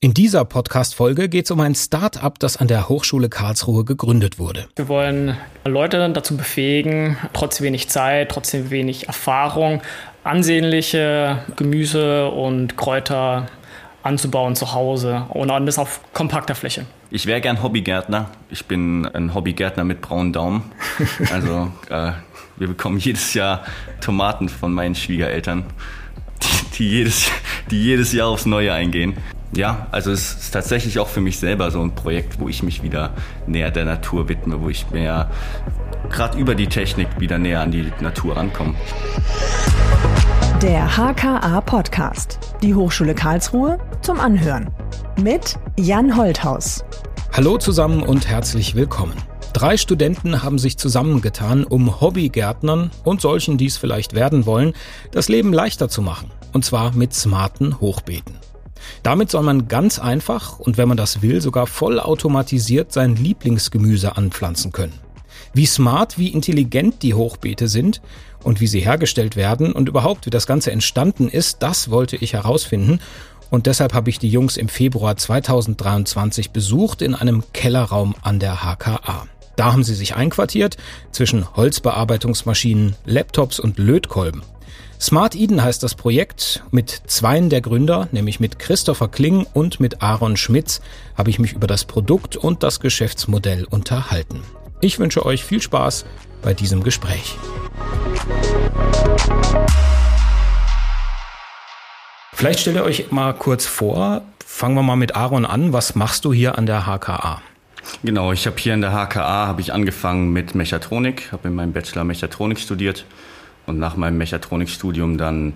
In dieser Podcast-Folge geht es um ein Start-up, das an der Hochschule Karlsruhe gegründet wurde. Wir wollen Leute dazu befähigen, trotz wenig Zeit, trotzdem wenig Erfahrung, ansehnliche Gemüse und Kräuter anzubauen zu Hause und das auf kompakter Fläche. Ich wäre gern Hobbygärtner. Ich bin ein Hobbygärtner mit braunen Daumen. Also äh, wir bekommen jedes Jahr Tomaten von meinen Schwiegereltern, die, die, jedes, die jedes Jahr aufs Neue eingehen. Ja, also es ist tatsächlich auch für mich selber so ein Projekt, wo ich mich wieder näher der Natur widme, wo ich mehr gerade über die Technik wieder näher an die Natur rankomme. Der HKA Podcast. Die Hochschule Karlsruhe zum Anhören. Mit Jan Holthaus. Hallo zusammen und herzlich willkommen. Drei Studenten haben sich zusammengetan, um Hobbygärtnern und solchen, die es vielleicht werden wollen, das Leben leichter zu machen. Und zwar mit smarten Hochbeeten. Damit soll man ganz einfach und wenn man das will, sogar vollautomatisiert sein Lieblingsgemüse anpflanzen können. Wie smart, wie intelligent die Hochbeete sind und wie sie hergestellt werden und überhaupt wie das Ganze entstanden ist, das wollte ich herausfinden. Und deshalb habe ich die Jungs im Februar 2023 besucht in einem Kellerraum an der HKA. Da haben sie sich einquartiert zwischen Holzbearbeitungsmaschinen, Laptops und Lötkolben. Smart Eden heißt das Projekt. Mit zweien der Gründer, nämlich mit Christopher Kling und mit Aaron Schmitz, habe ich mich über das Produkt und das Geschäftsmodell unterhalten. Ich wünsche euch viel Spaß bei diesem Gespräch. Vielleicht stellt ihr euch mal kurz vor. Fangen wir mal mit Aaron an. Was machst du hier an der HKA? Genau, ich habe hier an der HKA habe ich angefangen mit Mechatronik, habe in meinem Bachelor Mechatronik studiert und nach meinem Mechatronikstudium dann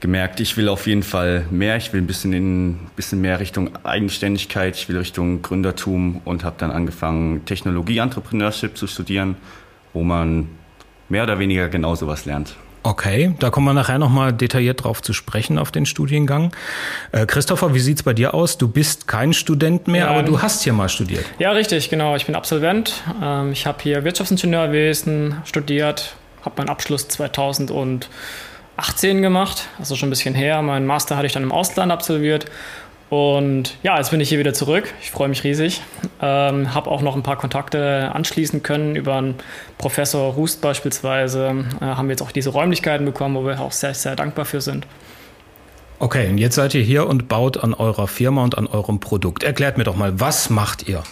gemerkt, ich will auf jeden Fall mehr, ich will ein bisschen, in, bisschen mehr Richtung Eigenständigkeit, ich will Richtung Gründertum und habe dann angefangen, Technologie-Entrepreneurship zu studieren, wo man mehr oder weniger genau sowas lernt. Okay, da kommen wir nachher nochmal detailliert drauf zu sprechen auf den Studiengang. Äh, Christopher, wie sieht's bei dir aus? Du bist kein Student mehr, ja, aber du hast hier mal studiert. Ja, richtig, genau. Ich bin Absolvent. Ähm, ich habe hier Wirtschaftsingenieurwesen studiert, habe meinen Abschluss 2018 gemacht, also schon ein bisschen her. Meinen Master hatte ich dann im Ausland absolviert. Und ja, jetzt bin ich hier wieder zurück. Ich freue mich riesig. Ähm, habe auch noch ein paar Kontakte anschließen können. Über einen Professor Rust beispielsweise äh, haben wir jetzt auch diese Räumlichkeiten bekommen, wo wir auch sehr, sehr dankbar für sind. Okay, und jetzt seid ihr hier und baut an eurer Firma und an eurem Produkt. Erklärt mir doch mal, was macht ihr?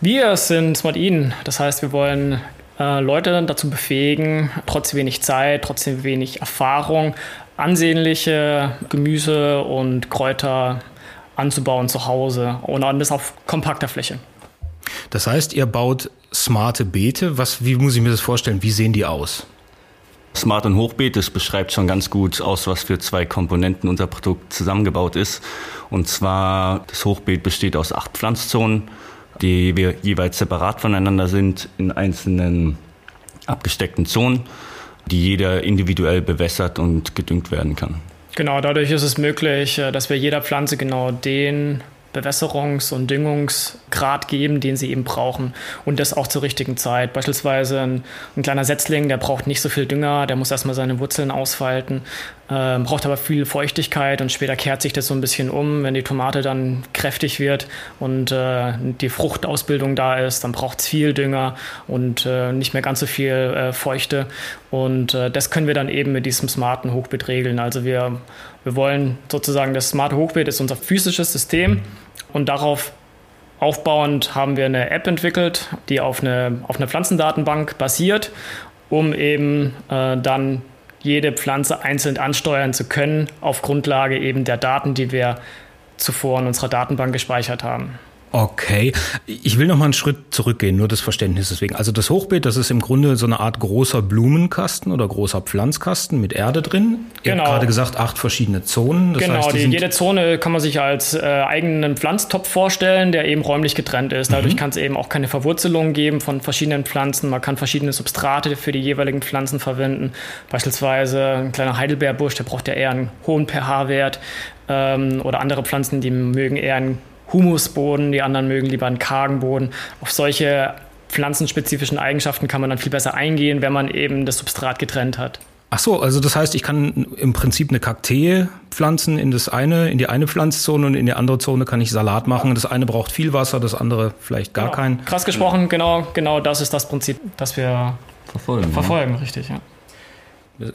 Wir sind Smart Eden. Das heißt, wir wollen äh, Leute dazu befähigen, trotz wenig Zeit, trotzdem wenig Erfahrung, ansehnliche Gemüse und Kräuter anzubauen zu Hause und das auf kompakter Fläche. Das heißt, ihr baut smarte Beete. Was, wie muss ich mir das vorstellen? Wie sehen die aus? Smart und Hochbeet, das beschreibt schon ganz gut aus, was für zwei Komponenten unser Produkt zusammengebaut ist. Und zwar, das Hochbeet besteht aus acht Pflanzzonen die wir jeweils separat voneinander sind in einzelnen abgesteckten Zonen, die jeder individuell bewässert und gedüngt werden kann. Genau, dadurch ist es möglich, äh, dass wir jeder Pflanze genau den Bewässerungs- und Düngungsgrad geben, den sie eben brauchen und das auch zur richtigen Zeit. Beispielsweise ein, ein kleiner Setzling, der braucht nicht so viel Dünger, der muss erstmal seine Wurzeln ausfalten, äh, braucht aber viel Feuchtigkeit und später kehrt sich das so ein bisschen um. Wenn die Tomate dann kräftig wird und äh, die Fruchtausbildung da ist, dann braucht es viel Dünger und äh, nicht mehr ganz so viel äh, Feuchte. Und äh, das können wir dann eben mit diesem smarten Hochbeet regeln. Also wir, wir wollen sozusagen, das smarte Hochbeet ist unser physisches System und darauf aufbauend haben wir eine App entwickelt, die auf eine, auf eine Pflanzendatenbank basiert, um eben äh, dann jede Pflanze einzeln ansteuern zu können, auf Grundlage eben der Daten, die wir zuvor in unserer Datenbank gespeichert haben. Okay, ich will noch mal einen Schritt zurückgehen, nur das Verständnis deswegen. Also das Hochbeet, das ist im Grunde so eine Art großer Blumenkasten oder großer Pflanzkasten mit Erde drin. Ihr genau. habt gerade gesagt, acht verschiedene Zonen. Das genau, heißt, die, jede Zone kann man sich als äh, eigenen Pflanztopf vorstellen, der eben räumlich getrennt ist. Dadurch mhm. kann es eben auch keine Verwurzelung geben von verschiedenen Pflanzen. Man kann verschiedene Substrate für die jeweiligen Pflanzen verwenden. Beispielsweise ein kleiner Heidelbeerbusch, der braucht ja eher einen hohen pH-Wert. Ähm, oder andere Pflanzen, die mögen eher einen Humusboden, die anderen mögen lieber einen kargen Boden. Auf solche pflanzenspezifischen Eigenschaften kann man dann viel besser eingehen, wenn man eben das Substrat getrennt hat. Ach so, also das heißt, ich kann im Prinzip eine Kaktee pflanzen in das eine, in die eine Pflanzzone und in die andere Zone kann ich Salat machen. Das eine braucht viel Wasser, das andere vielleicht gar genau. keinen. Krass gesprochen, genau, genau das ist das Prinzip, das wir verfolgen. Verfolgen, ja. richtig, ja.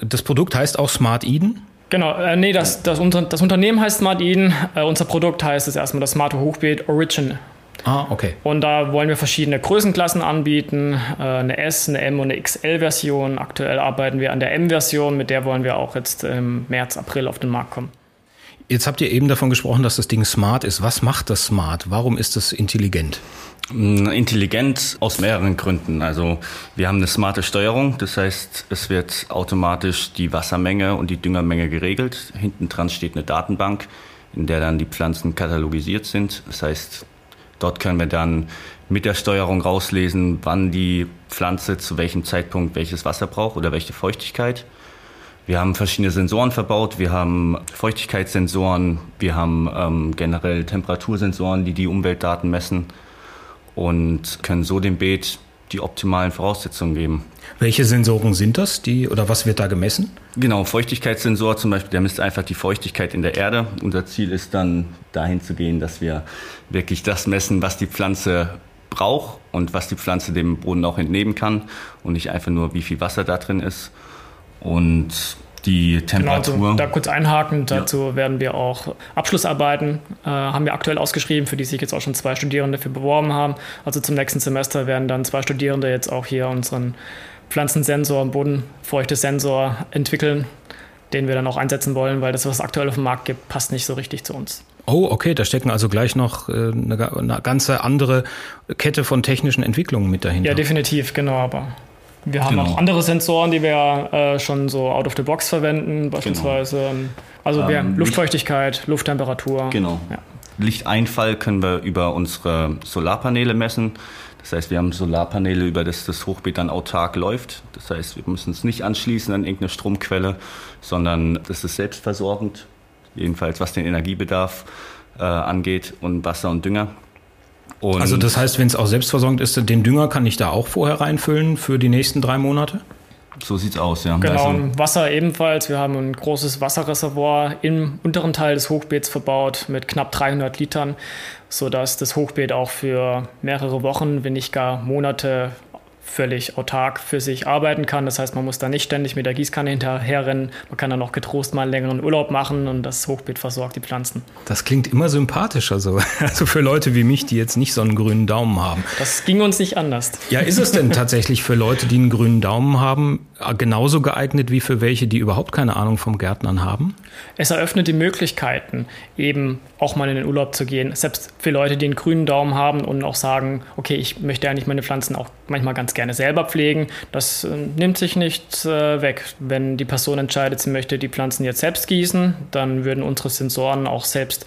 Das Produkt heißt auch Smart Eden? Genau, äh, nee, das, das, das Unternehmen heißt Smart Eden. Äh, unser Produkt heißt es erstmal das Smart Hochbeet Origin. Ah, okay. Und da wollen wir verschiedene Größenklassen anbieten, äh, eine S, eine M und eine XL-Version. Aktuell arbeiten wir an der M-Version, mit der wollen wir auch jetzt im März, April auf den Markt kommen. Jetzt habt ihr eben davon gesprochen, dass das Ding smart ist. Was macht das smart? Warum ist es intelligent? Mm, intelligent aus mehreren Gründen. Also wir haben eine smarte Steuerung, das heißt, es wird automatisch die Wassermenge und die Düngermenge geregelt. Hinten dran steht eine Datenbank, in der dann die Pflanzen katalogisiert sind. Das heißt, dort können wir dann mit der Steuerung rauslesen, wann die Pflanze zu welchem Zeitpunkt welches Wasser braucht oder welche Feuchtigkeit. Wir haben verschiedene Sensoren verbaut. Wir haben Feuchtigkeitssensoren, wir haben ähm, generell Temperatursensoren, die die Umweltdaten messen und können so dem Beet die optimalen Voraussetzungen geben. Welche Sensoren sind das? Die, oder was wird da gemessen? Genau, Feuchtigkeitssensor zum Beispiel, der misst einfach die Feuchtigkeit in der Erde. Unser Ziel ist dann dahin zu gehen, dass wir wirklich das messen, was die Pflanze braucht und was die Pflanze dem Boden auch entnehmen kann und nicht einfach nur, wie viel Wasser da drin ist. Und die Temperatur. Genau, also da kurz einhaken, dazu ja. werden wir auch Abschlussarbeiten, äh, haben wir aktuell ausgeschrieben, für die sich jetzt auch schon zwei Studierende für beworben haben. Also zum nächsten Semester werden dann zwei Studierende jetzt auch hier unseren Pflanzensensor, Bodenfeuchtesensor entwickeln, den wir dann auch einsetzen wollen, weil das, was es aktuell auf dem Markt gibt, passt nicht so richtig zu uns. Oh, okay, da stecken also gleich noch äh, eine, eine ganze andere Kette von technischen Entwicklungen mit dahinter. Ja, definitiv, genau, aber wir haben genau. auch andere Sensoren, die wir äh, schon so out of the box verwenden, beispielsweise. Genau. Also wir ähm, Luftfeuchtigkeit, Lufttemperatur. Genau. Ja. Lichteinfall können wir über unsere Solarpaneele messen. Das heißt, wir haben Solarpaneele, über das das Hochbeet dann autark läuft. Das heißt, wir müssen es nicht anschließen an irgendeine Stromquelle, sondern das ist selbstversorgend, jedenfalls was den Energiebedarf äh, angeht und Wasser und Dünger. Und also das heißt, wenn es auch selbstversorgend ist, den Dünger kann ich da auch vorher reinfüllen für die nächsten drei Monate? So sieht's aus, ja. Genau, also, Wasser ebenfalls. Wir haben ein großes Wasserreservoir im unteren Teil des Hochbeets verbaut mit knapp 300 Litern, sodass das Hochbeet auch für mehrere Wochen, wenn nicht gar Monate völlig autark für sich arbeiten kann. Das heißt, man muss da nicht ständig mit der Gießkanne hinterherrennen. Man kann dann auch getrost mal einen längeren Urlaub machen und das Hochbeet versorgt die Pflanzen. Das klingt immer sympathischer so. Also für Leute wie mich, die jetzt nicht so einen grünen Daumen haben. Das ging uns nicht anders. Ja, ist es denn tatsächlich für Leute, die einen grünen Daumen haben, genauso geeignet wie für welche, die überhaupt keine Ahnung vom Gärtnern haben? Es eröffnet die Möglichkeiten, eben auch mal in den Urlaub zu gehen. Selbst für Leute, die einen grünen Daumen haben und auch sagen, okay, ich möchte eigentlich meine Pflanzen auch manchmal ganz gerne selber pflegen. Das äh, nimmt sich nicht äh, weg. Wenn die Person entscheidet, sie möchte die Pflanzen jetzt selbst gießen, dann würden unsere Sensoren auch selbst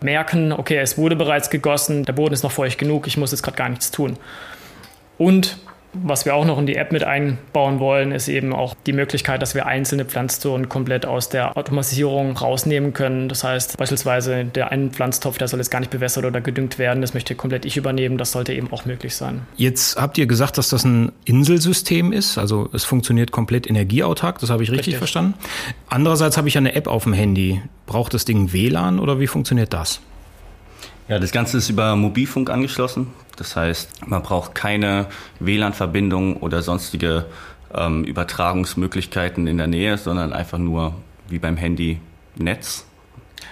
merken, okay, es wurde bereits gegossen, der Boden ist noch feucht genug, ich muss jetzt gerade gar nichts tun. Und was wir auch noch in die App mit einbauen wollen, ist eben auch die Möglichkeit, dass wir einzelne Pflanzzonen komplett aus der Automatisierung rausnehmen können. Das heißt beispielsweise der einen Pflanztopf, der soll jetzt gar nicht bewässert oder gedüngt werden, das möchte komplett ich übernehmen. Das sollte eben auch möglich sein. Jetzt habt ihr gesagt, dass das ein Inselsystem ist, also es funktioniert komplett energieautark, das habe ich richtig, richtig. verstanden. Andererseits habe ich ja eine App auf dem Handy. Braucht das Ding WLAN oder wie funktioniert das? Ja, das Ganze ist über Mobilfunk angeschlossen. Das heißt, man braucht keine WLAN-Verbindung oder sonstige ähm, Übertragungsmöglichkeiten in der Nähe, sondern einfach nur wie beim Handy Netz.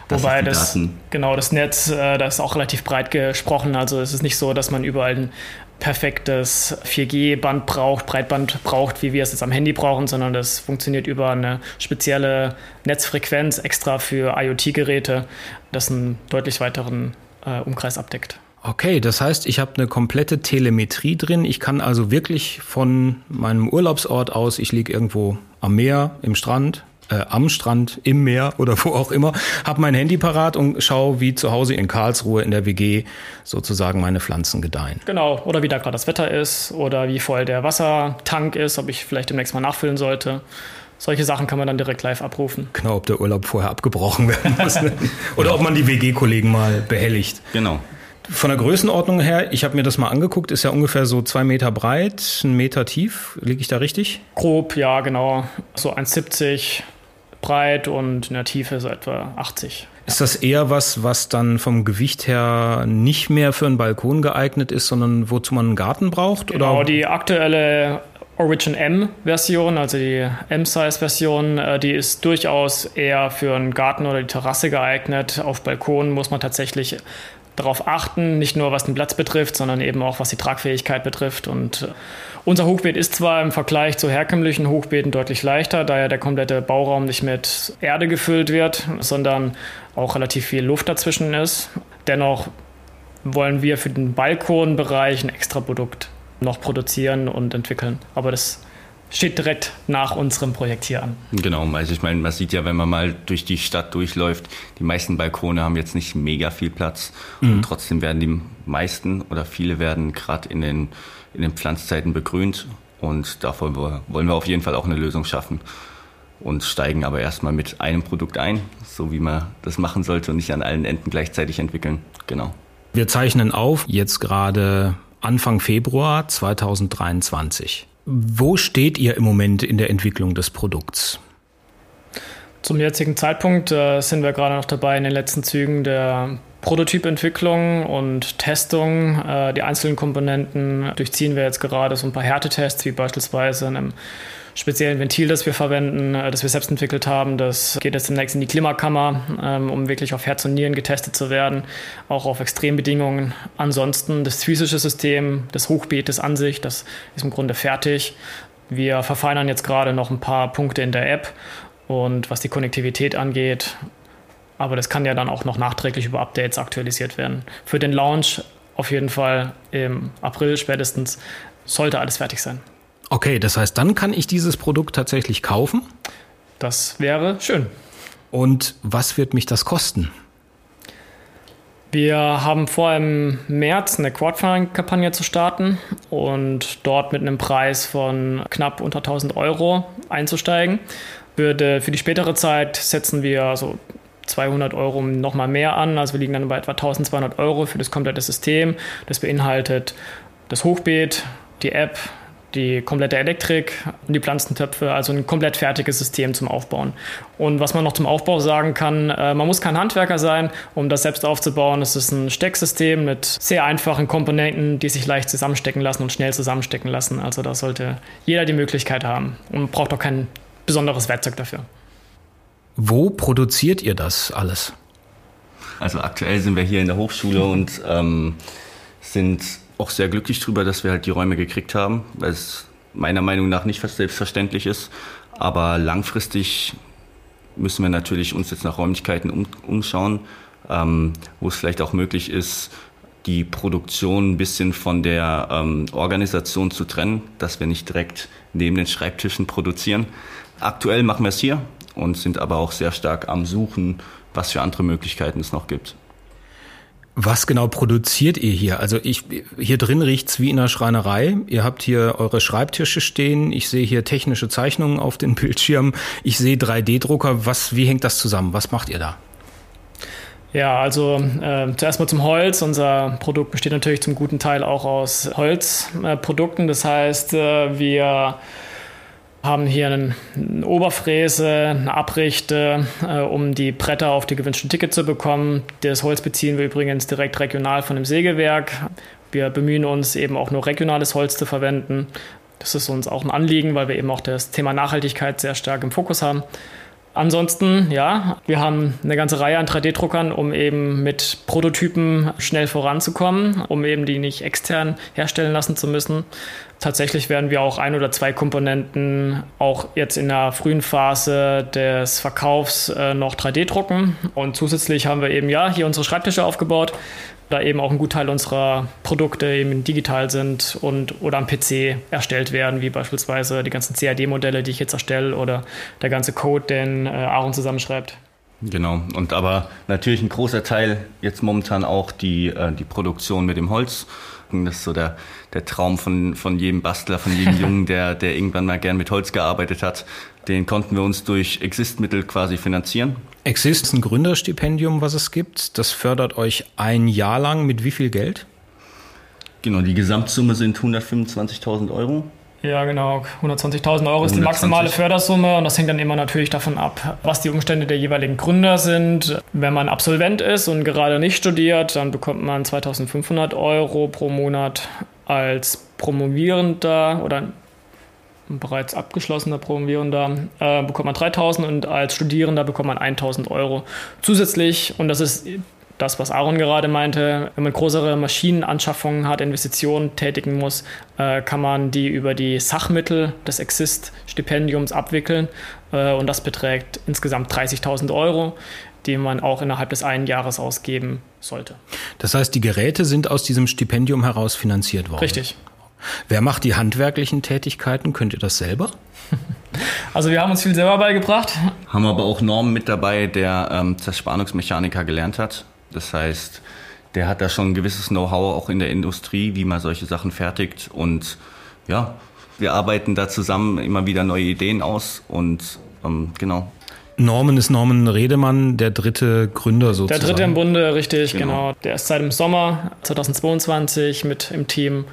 Das Wobei das, Daten. genau, das Netz, äh, das ist auch relativ breit gesprochen. Also es ist nicht so, dass man überall ein perfektes 4G-Band braucht, Breitband braucht, wie wir es jetzt am Handy brauchen, sondern das funktioniert über eine spezielle Netzfrequenz extra für IoT-Geräte, das einen deutlich weiteren äh, Umkreis abdeckt. Okay, das heißt, ich habe eine komplette Telemetrie drin. Ich kann also wirklich von meinem Urlaubsort aus, ich liege irgendwo am Meer, im Strand, äh, am Strand, im Meer oder wo auch immer, habe mein Handy parat und schaue, wie zu Hause in Karlsruhe in der WG sozusagen meine Pflanzen gedeihen. Genau, oder wie da gerade das Wetter ist oder wie voll der Wassertank ist, ob ich vielleicht demnächst mal nachfüllen sollte. Solche Sachen kann man dann direkt live abrufen. Genau, ob der Urlaub vorher abgebrochen werden muss. Ne? Oder ob man die WG-Kollegen mal behelligt. Genau. Von der Größenordnung her, ich habe mir das mal angeguckt, ist ja ungefähr so zwei Meter breit, ein Meter tief. Liege ich da richtig? Grob, ja, genau. So 1,70 breit und in der Tiefe so etwa 80. Ist das eher was, was dann vom Gewicht her nicht mehr für einen Balkon geeignet ist, sondern wozu man einen Garten braucht? Genau, oder? die aktuelle Origin M-Version, also die M-Size-Version, äh, die ist durchaus eher für einen Garten oder die Terrasse geeignet. Auf Balkonen muss man tatsächlich darauf achten, nicht nur was den Platz betrifft, sondern eben auch was die Tragfähigkeit betrifft. Und äh, unser Hochbeet ist zwar im Vergleich zu herkömmlichen Hochbeeten deutlich leichter, da ja der komplette Bauraum nicht mit Erde gefüllt wird, sondern auch relativ viel Luft dazwischen ist. Dennoch wollen wir für den Balkonbereich ein extra Produkt noch produzieren und entwickeln. Aber das steht direkt nach unserem Projekt hier an. Genau, also ich meine, man sieht ja, wenn man mal durch die Stadt durchläuft, die meisten Balkone haben jetzt nicht mega viel Platz mhm. und trotzdem werden die meisten oder viele werden gerade in den, in den Pflanzzeiten begrünt und davon wollen wir auf jeden Fall auch eine Lösung schaffen und steigen aber erstmal mit einem Produkt ein, so wie man das machen sollte und nicht an allen Enden gleichzeitig entwickeln. Genau. Wir zeichnen auf, jetzt gerade Anfang Februar 2023. Wo steht ihr im Moment in der Entwicklung des Produkts? Zum jetzigen Zeitpunkt äh, sind wir gerade noch dabei in den letzten Zügen der Prototypentwicklung und Testung. Äh, die einzelnen Komponenten durchziehen wir jetzt gerade so ein paar Härtetests, wie beispielsweise einem speziellen Ventil, das wir verwenden, äh, das wir selbst entwickelt haben. Das geht jetzt demnächst in die Klimakammer, ähm, um wirklich auf Herz und Nieren getestet zu werden, auch auf Extrembedingungen. Ansonsten das physische System des Hochbeetes an sich, das ist im Grunde fertig. Wir verfeinern jetzt gerade noch ein paar Punkte in der App und was die Konnektivität angeht. Aber das kann ja dann auch noch nachträglich über Updates aktualisiert werden. Für den Launch auf jeden Fall im April spätestens sollte alles fertig sein. Okay, das heißt, dann kann ich dieses Produkt tatsächlich kaufen? Das wäre schön. Und was wird mich das kosten? Wir haben vor, im März eine Crowdfunding-Kampagne zu starten und dort mit einem Preis von knapp unter 1000 Euro einzusteigen. Für die spätere Zeit setzen wir so 200 Euro nochmal mehr an. Also wir liegen dann bei etwa 1200 Euro für das komplette System. Das beinhaltet das Hochbeet, die App, die komplette Elektrik und die Pflanzentöpfe, also ein komplett fertiges System zum Aufbauen. Und was man noch zum Aufbau sagen kann, äh, man muss kein Handwerker sein, um das selbst aufzubauen. Es ist ein Stecksystem mit sehr einfachen Komponenten, die sich leicht zusammenstecken lassen und schnell zusammenstecken lassen. Also da sollte jeder die Möglichkeit haben und braucht auch kein besonderes Werkzeug dafür. Wo produziert ihr das alles? Also aktuell sind wir hier in der Hochschule und ähm, sind auch sehr glücklich darüber, dass wir halt die Räume gekriegt haben, weil es meiner Meinung nach nicht selbstverständlich ist. Aber langfristig müssen wir natürlich uns jetzt nach Räumlichkeiten um, umschauen, ähm, wo es vielleicht auch möglich ist, die Produktion ein bisschen von der ähm, Organisation zu trennen, dass wir nicht direkt neben den Schreibtischen produzieren. Aktuell machen wir es hier und sind aber auch sehr stark am Suchen, was für andere Möglichkeiten es noch gibt. Was genau produziert ihr hier? Also ich hier drin riecht's wie in einer Schreinerei. Ihr habt hier eure Schreibtische stehen. Ich sehe hier technische Zeichnungen auf den Bildschirmen. Ich sehe 3D-Drucker. Was? Wie hängt das zusammen? Was macht ihr da? Ja, also äh, zuerst mal zum Holz. Unser Produkt besteht natürlich zum guten Teil auch aus Holzprodukten. Äh, das heißt, äh, wir haben hier eine, Oberfräse, eine Abrichte, äh, um die Bretter auf die gewünschten Ticket zu bekommen. Das Holz beziehen wir übrigens direkt regional von dem Sägewerk. Wir bemühen uns eben auch nur regionales Holz zu verwenden. Das ist uns auch ein Anliegen, weil wir eben auch das Thema Nachhaltigkeit sehr stark im Fokus haben. Ansonsten, ja, wir haben eine ganze Reihe an 3D-Druckern, um eben mit Prototypen schnell voranzukommen, um eben die nicht extern herstellen lassen zu müssen. Tatsächlich werden wir auch ein oder zwei Komponenten auch jetzt in der frühen Phase des Verkaufs äh, noch 3D drucken. Und zusätzlich haben wir eben ja hier unsere Schreibtische aufgebaut, da eben auch ein Gutteil unserer Produkte eben digital sind und oder am PC erstellt werden, wie beispielsweise die ganzen CAD-Modelle, die ich jetzt erstelle oder der ganze Code, den äh, Aaron zusammenschreibt. Genau, und aber natürlich ein großer Teil jetzt momentan auch die, äh, die Produktion mit dem Holz. Das ist so der, der Traum von, von jedem Bastler, von jedem Jungen, der, der irgendwann mal gern mit Holz gearbeitet hat. Den konnten wir uns durch Exist-Mittel quasi finanzieren. Exist ist ein Gründerstipendium, was es gibt. Das fördert euch ein Jahr lang mit wie viel Geld? Genau, die Gesamtsumme sind 125.000 Euro. Ja, genau. 120.000 Euro ist die maximale Fördersumme und das hängt dann immer natürlich davon ab, was die Umstände der jeweiligen Gründer sind. Wenn man Absolvent ist und gerade nicht studiert, dann bekommt man 2.500 Euro pro Monat als Promovierender oder bereits abgeschlossener Promovierender äh, bekommt man 3000 und als Studierender bekommt man 1000 Euro zusätzlich. Und das ist das, was Aaron gerade meinte, wenn man größere Maschinenanschaffungen hat, Investitionen tätigen muss, äh, kann man die über die Sachmittel des Exist-Stipendiums abwickeln. Äh, und das beträgt insgesamt 30.000 Euro, die man auch innerhalb des einen Jahres ausgeben sollte. Das heißt, die Geräte sind aus diesem Stipendium heraus finanziert worden? Richtig. Wer macht die handwerklichen Tätigkeiten? Könnt ihr das selber? Also wir haben uns viel selber beigebracht. Haben aber auch Norm mit dabei, der ähm, Zerspannungsmechaniker gelernt hat. Das heißt, der hat da schon ein gewisses Know-how auch in der Industrie, wie man solche Sachen fertigt. Und ja, wir arbeiten da zusammen immer wieder neue Ideen aus und ähm, genau. Norman ist Norman Redemann, der dritte Gründer sozusagen. Der dritte im Bunde, richtig, genau. genau. Der ist seit dem Sommer 2022 mit im Team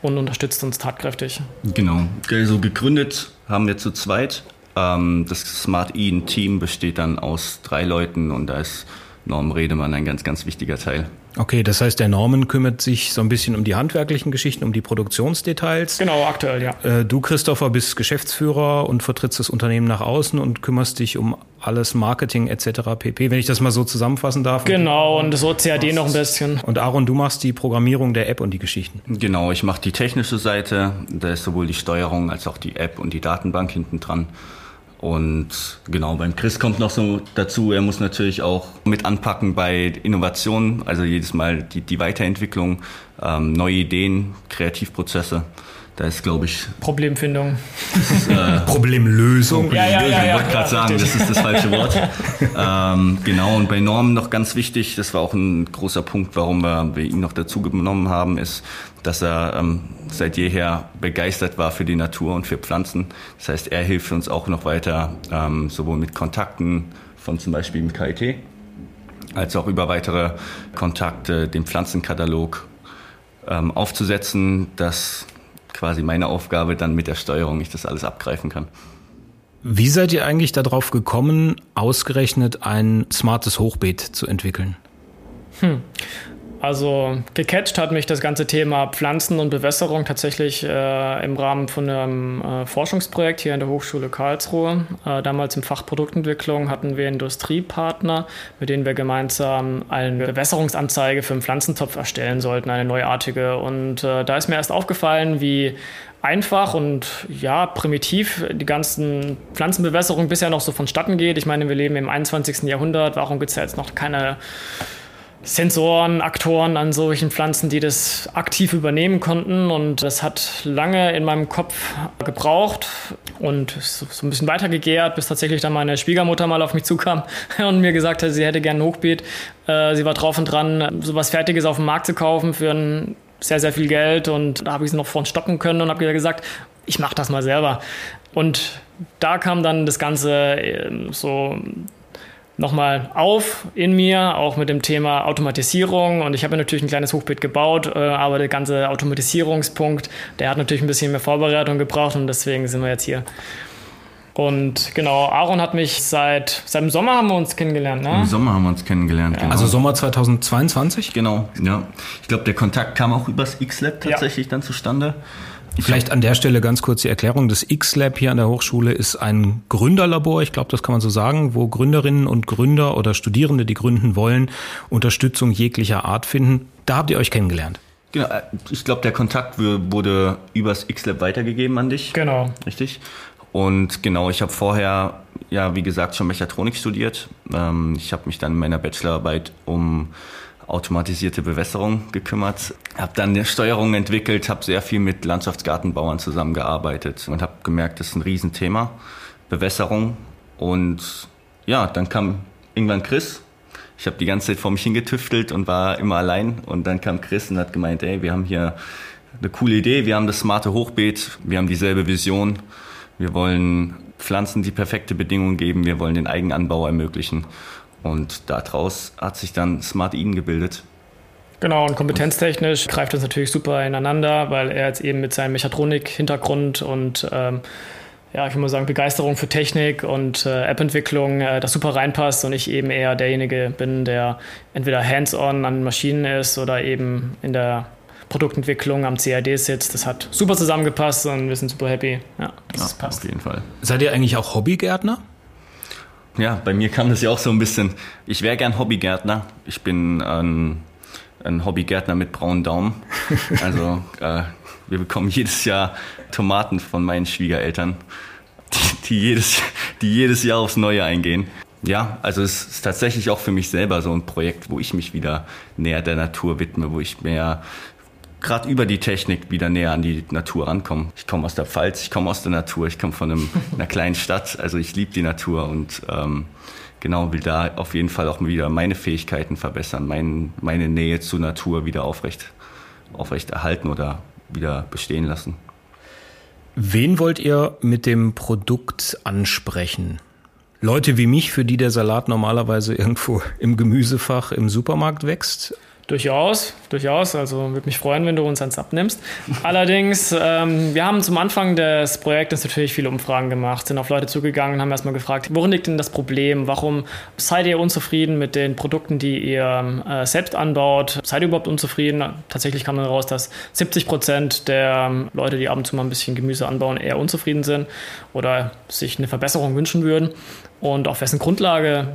und unterstützt uns tatkräftig. Genau. Also gegründet haben wir zu zweit. Ähm, das Smart Ian Team besteht dann aus drei Leuten und da ist Norm Redemann ein ganz, ganz wichtiger Teil. Okay, das heißt, der Norman kümmert sich so ein bisschen um die handwerklichen Geschichten, um die Produktionsdetails. Genau, aktuell, ja. Äh, du, Christopher, bist Geschäftsführer und vertrittst das Unternehmen nach außen und kümmerst dich um alles Marketing etc. pp, wenn ich das mal so zusammenfassen darf. Genau, und das OCAD noch ein bisschen. Und Aaron, du machst die Programmierung der App und die Geschichten. Genau, ich mache die technische Seite, da ist sowohl die Steuerung als auch die App und die Datenbank hinten dran. Und genau, beim Chris kommt noch so dazu, er muss natürlich auch mit anpacken bei Innovationen, also jedes Mal die, die Weiterentwicklung, ähm, neue Ideen, Kreativprozesse. Da ist, glaube ich. Problemfindung. Ist, äh, Problemlösung. Ja, ja, ja, ich wollte gerade sagen, das ist das falsche Wort. ähm, genau, und bei Normen noch ganz wichtig, das war auch ein großer Punkt, warum wir, wir ihn noch dazu genommen haben, ist, dass er ähm, seit jeher begeistert war für die Natur und für Pflanzen. Das heißt, er hilft uns auch noch weiter, ähm, sowohl mit Kontakten von zum Beispiel dem KIT, als auch über weitere Kontakte den Pflanzenkatalog ähm, aufzusetzen, dass quasi meine Aufgabe dann mit der Steuerung ich das alles abgreifen kann. Wie seid ihr eigentlich darauf gekommen, ausgerechnet ein smartes Hochbeet zu entwickeln? Hm. Also gecatcht hat mich das ganze Thema Pflanzen und Bewässerung tatsächlich äh, im Rahmen von einem äh, Forschungsprojekt hier an der Hochschule Karlsruhe. Äh, damals im Fach Produktentwicklung hatten wir Industriepartner, mit denen wir gemeinsam eine Bewässerungsanzeige für einen Pflanzentopf erstellen sollten, eine neuartige. Und äh, da ist mir erst aufgefallen, wie einfach und ja, primitiv die ganzen Pflanzenbewässerung bisher noch so vonstatten geht. Ich meine, wir leben im 21. Jahrhundert, warum gibt es jetzt noch keine Sensoren, Aktoren an solchen Pflanzen, die das aktiv übernehmen konnten. Und das hat lange in meinem Kopf gebraucht und so, ein bisschen weitergegärt, bis tatsächlich dann meine Schwiegermutter mal auf mich zukam und mir gesagt hat, sie hätte gerne ein Hochbeet. Äh, sie war drauf und dran, sowas Fertiges auf dem Markt zu kaufen für ein sehr, sehr viel Geld. Und da habe ich sie noch vorn stoppen können und habe gesagt, ich mache das mal selber. Und da kam dann das Ganze ähm, so nochmal auf in mir, auch mit dem Thema Automatisierung. Und ich habe natürlich ein kleines Hochbeet gebaut, äh, aber der ganze Automatisierungspunkt, der hat natürlich ein bisschen mehr Vorbereitung gebraucht und deswegen sind wir jetzt hier. Und genau, Aaron hat mich seit, seit dem Sommer haben wir uns kennengelernt, ne? Im Sommer haben wir uns kennengelernt, ja. genau. Also Sommer 2022? Genau, ja. Ich glaube, der Kontakt kam auch übers X-Lab tatsächlich ja. dann zustande. Vielleicht an der Stelle ganz kurz die Erklärung. Das X-Lab hier an der Hochschule ist ein Gründerlabor, ich glaube, das kann man so sagen, wo Gründerinnen und Gründer oder Studierende, die gründen wollen, Unterstützung jeglicher Art finden. Da habt ihr euch kennengelernt. Genau, äh, ich glaube, der Kontakt wurde übers X-Lab weitergegeben an dich. Genau. Richtig. Und genau, ich habe vorher, ja, wie gesagt, schon Mechatronik studiert. Ähm, ich habe mich dann in meiner Bachelorarbeit um automatisierte Bewässerung gekümmert. Habe dann eine Steuerung entwickelt, habe sehr viel mit Landschaftsgartenbauern zusammengearbeitet und habe gemerkt, das ist ein Riesenthema, Bewässerung. Und ja, dann kam irgendwann Chris. Ich habe die ganze Zeit vor mich hingetüftelt und war immer allein. Und dann kam Chris und hat gemeint, ey, wir haben hier eine coole Idee, wir haben das smarte Hochbeet, wir haben dieselbe Vision. Wir wollen Pflanzen die perfekte Bedingungen geben, wir wollen den Eigenanbau ermöglichen. Und daraus hat sich dann Smart Eden gebildet. Genau, und kompetenztechnisch greift das natürlich super ineinander, weil er jetzt eben mit seinem Mechatronik-Hintergrund und ähm, ja, ich würde mal sagen, Begeisterung für Technik und äh, App-Entwicklung äh, das super reinpasst und ich eben eher derjenige bin, der entweder hands-on an Maschinen ist oder eben in der Produktentwicklung am CAD sitzt. Das hat super zusammengepasst und wir sind super happy. Ja, das ja, passt. Auf jeden Fall. Seid ihr eigentlich auch Hobbygärtner? Ja, bei mir kam das ja auch so ein bisschen. Ich wäre gern Hobbygärtner. Ich bin ein, ein Hobbygärtner mit braunen Daumen. Also äh, wir bekommen jedes Jahr Tomaten von meinen Schwiegereltern, die, die, jedes, die jedes Jahr aufs Neue eingehen. Ja, also es ist tatsächlich auch für mich selber so ein Projekt, wo ich mich wieder näher der Natur widme, wo ich mehr gerade über die Technik wieder näher an die Natur rankommen. Ich komme aus der Pfalz, ich komme aus der Natur, ich komme von einem, einer kleinen Stadt, also ich liebe die Natur und ähm, genau will da auf jeden Fall auch wieder meine Fähigkeiten verbessern, mein, meine Nähe zur Natur wieder aufrecht, aufrecht erhalten oder wieder bestehen lassen. Wen wollt ihr mit dem Produkt ansprechen? Leute wie mich, für die der Salat normalerweise irgendwo im Gemüsefach im Supermarkt wächst? Durchaus, durchaus. Also würde mich freuen, wenn du uns ans abnimmst. Allerdings, ähm, wir haben zum Anfang des Projektes natürlich viele Umfragen gemacht, sind auf Leute zugegangen und haben erstmal gefragt, worin liegt denn das Problem? Warum seid ihr unzufrieden mit den Produkten, die ihr äh, selbst anbaut? Seid ihr überhaupt unzufrieden? Tatsächlich kam dann raus, dass 70 Prozent der Leute, die ab und zu mal ein bisschen Gemüse anbauen, eher unzufrieden sind oder sich eine Verbesserung wünschen würden. Und auf wessen Grundlage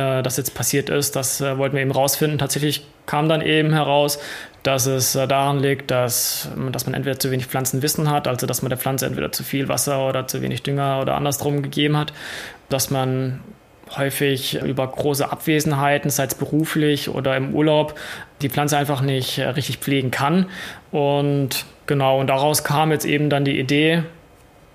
äh, das jetzt passiert ist. Das äh, wollten wir eben rausfinden. Tatsächlich kam dann eben heraus, dass es äh, daran liegt, dass, dass man entweder zu wenig Pflanzenwissen hat, also dass man der Pflanze entweder zu viel Wasser oder zu wenig Dünger oder andersrum gegeben hat, dass man häufig über große Abwesenheiten, sei es beruflich oder im Urlaub, die Pflanze einfach nicht richtig pflegen kann. Und genau, und daraus kam jetzt eben dann die Idee,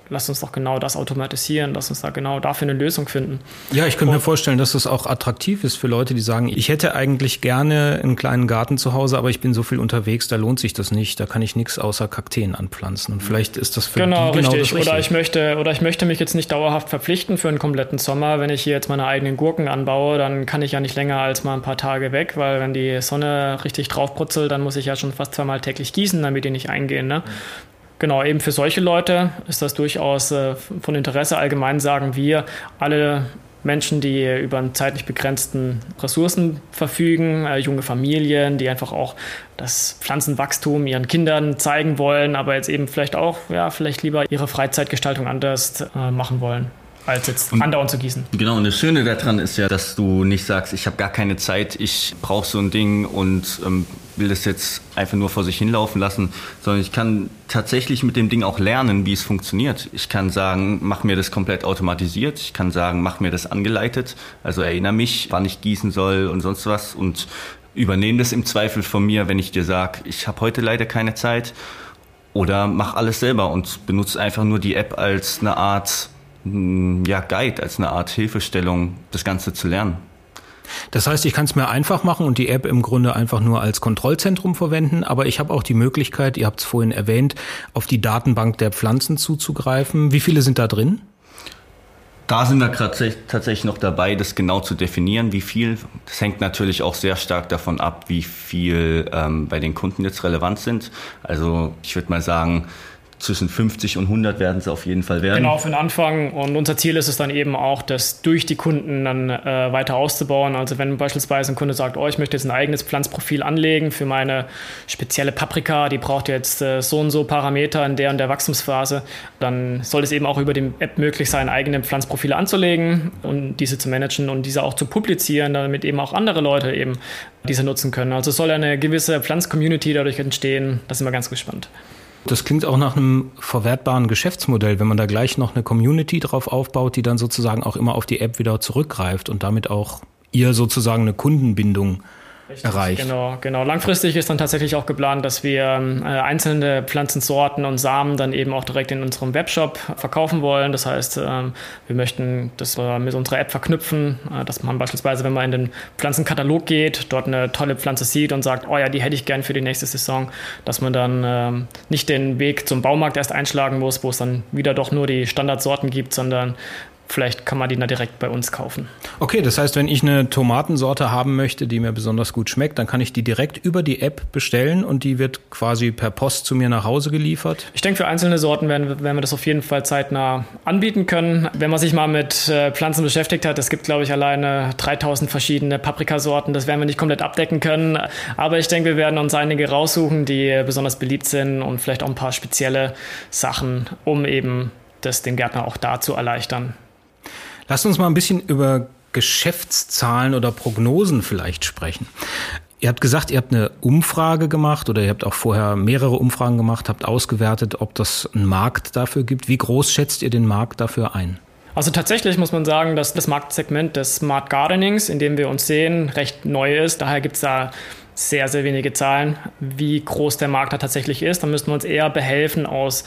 lass uns doch genau das automatisieren, lass uns da genau dafür eine Lösung finden. Ja, ich könnte mir vorstellen, dass es auch attraktiv ist für Leute, die sagen, ich hätte eigentlich gerne einen kleinen Garten zu Hause, aber ich bin so viel unterwegs, da lohnt sich das nicht, da kann ich nichts außer Kakteen anpflanzen. Und vielleicht ist das für genau, die genau richtig. das Oder ich möchte, oder ich möchte mich jetzt nicht dauerhaft verpflichten für einen kompletten Sommer. Wenn ich hier jetzt meine eigenen Gurken anbaue, dann kann ich ja nicht länger als mal ein paar Tage weg, weil wenn die Sonne richtig draufbrutzelt, dann muss ich ja schon fast zweimal täglich gießen, damit die nicht eingehen. Ne? Genau, eben für solche Leute ist das durchaus äh, von Interesse. Allgemein sagen wir, alle Menschen, die über einen zeitlich begrenzten Ressourcen verfügen, äh, junge Familien, die einfach auch das Pflanzenwachstum ihren Kindern zeigen wollen, aber jetzt eben vielleicht auch, ja, vielleicht lieber ihre Freizeitgestaltung anders äh, machen wollen als jetzt und, andauernd zu gießen. Genau, und das Schöne daran ist ja, dass du nicht sagst, ich habe gar keine Zeit, ich brauche so ein Ding und ähm, will das jetzt einfach nur vor sich hinlaufen lassen, sondern ich kann tatsächlich mit dem Ding auch lernen, wie es funktioniert. Ich kann sagen, mach mir das komplett automatisiert. Ich kann sagen, mach mir das angeleitet. Also erinnere mich, wann ich gießen soll und sonst was und übernehme das im Zweifel von mir, wenn ich dir sage, ich habe heute leider keine Zeit. Oder mach alles selber und benutze einfach nur die App als eine Art ja, Guide, als eine Art Hilfestellung, das Ganze zu lernen. Das heißt, ich kann es mir einfach machen und die App im Grunde einfach nur als Kontrollzentrum verwenden, aber ich habe auch die Möglichkeit, ihr habt es vorhin erwähnt, auf die Datenbank der Pflanzen zuzugreifen. Wie viele sind da drin? Da sind wir tatsächlich noch dabei, das genau zu definieren, wie viel. Das hängt natürlich auch sehr stark davon ab, wie viel ähm, bei den Kunden jetzt relevant sind. Also ich würde mal sagen, zwischen 50 und 100 werden es auf jeden Fall werden. Genau, für den Anfang. Und unser Ziel ist es dann eben auch, das durch die Kunden dann äh, weiter auszubauen. Also wenn beispielsweise ein Kunde sagt, oh, ich möchte jetzt ein eigenes Pflanzprofil anlegen für meine spezielle Paprika, die braucht jetzt äh, so und so Parameter in der und der Wachstumsphase, dann soll es eben auch über die App möglich sein, eigene Pflanzprofile anzulegen und diese zu managen und diese auch zu publizieren, damit eben auch andere Leute eben diese nutzen können. Also soll eine gewisse Pflanz-Community dadurch entstehen. Da sind wir ganz gespannt. Das klingt auch nach einem verwertbaren Geschäftsmodell, wenn man da gleich noch eine Community drauf aufbaut, die dann sozusagen auch immer auf die App wieder zurückgreift und damit auch ihr sozusagen eine Kundenbindung Richtig, erreicht. Genau, genau. Langfristig ist dann tatsächlich auch geplant, dass wir äh, einzelne Pflanzensorten und Samen dann eben auch direkt in unserem Webshop verkaufen wollen. Das heißt, ähm, wir möchten das äh, mit unserer App verknüpfen, äh, dass man beispielsweise, wenn man in den Pflanzenkatalog geht, dort eine tolle Pflanze sieht und sagt, oh ja, die hätte ich gern für die nächste Saison, dass man dann ähm, nicht den Weg zum Baumarkt erst einschlagen muss, wo es dann wieder doch nur die Standardsorten gibt, sondern Vielleicht kann man die dann direkt bei uns kaufen. Okay, das heißt, wenn ich eine Tomatensorte haben möchte, die mir besonders gut schmeckt, dann kann ich die direkt über die App bestellen und die wird quasi per Post zu mir nach Hause geliefert? Ich denke, für einzelne Sorten werden, werden wir das auf jeden Fall zeitnah anbieten können. Wenn man sich mal mit äh, Pflanzen beschäftigt hat, es gibt, glaube ich, alleine 3000 verschiedene Paprikasorten. Das werden wir nicht komplett abdecken können. Aber ich denke, wir werden uns einige raussuchen, die besonders beliebt sind und vielleicht auch ein paar spezielle Sachen, um eben das dem Gärtner auch da zu erleichtern. Lasst uns mal ein bisschen über Geschäftszahlen oder Prognosen vielleicht sprechen. Ihr habt gesagt, ihr habt eine Umfrage gemacht oder ihr habt auch vorher mehrere Umfragen gemacht, habt ausgewertet, ob das einen Markt dafür gibt. Wie groß schätzt ihr den Markt dafür ein? Also tatsächlich muss man sagen, dass das Marktsegment des Smart Gardenings, in dem wir uns sehen, recht neu ist. Daher gibt es da sehr, sehr wenige Zahlen, wie groß der Markt da tatsächlich ist. Da müssten wir uns eher behelfen aus